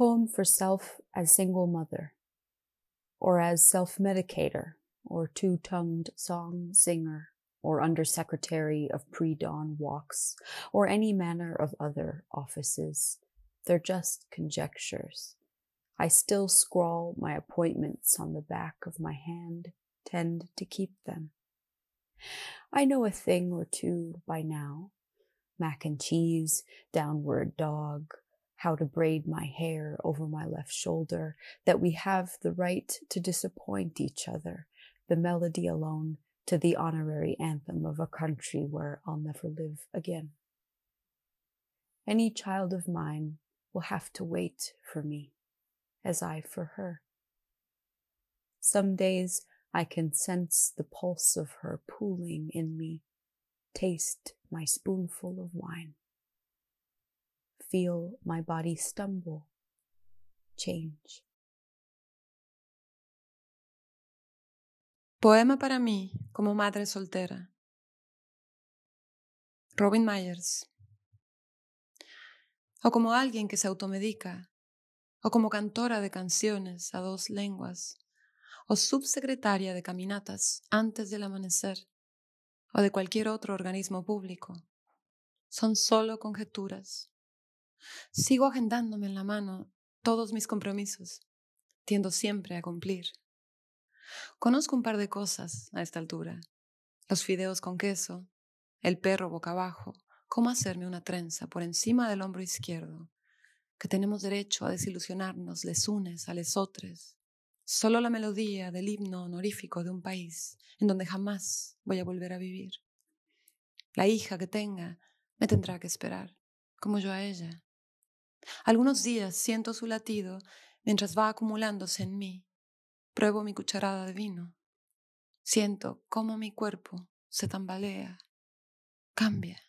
Poem for self as single mother, or as self medicator, or two tongued song singer, or undersecretary of pre dawn walks, or any manner of other offices. They're just conjectures. I still scrawl my appointments on the back of my hand, tend to keep them. I know a thing or two by now mac and cheese, downward dog, how to braid my hair over my left shoulder, that we have the right to disappoint each other, the melody alone to the honorary anthem of a country where I'll never live again. Any child of mine will have to wait for me, as I for her. Some days I can sense the pulse of her pooling in me, taste my spoonful of wine, feel my body stumble, change. Poema para mí como madre soltera. Robin Myers. O como alguien que se automedica, o como cantora de canciones a dos lenguas, o subsecretaria de caminatas antes del amanecer, o de cualquier otro organismo público. Son solo conjeturas. Sigo agendándome en la mano todos mis compromisos, tiendo siempre a cumplir. Conozco un par de cosas a esta altura. Los fideos con queso, el perro boca abajo, cómo hacerme una trenza por encima del hombro izquierdo, que tenemos derecho a desilusionarnos les unes a les otros. Solo la melodía del himno honorífico de un país en donde jamás voy a volver a vivir. La hija que tenga me tendrá que esperar, como yo a ella. Algunos días siento su latido mientras va acumulándose en mí Pruebo mi cucharada de vino. Siento cómo mi cuerpo se tambalea, cambia.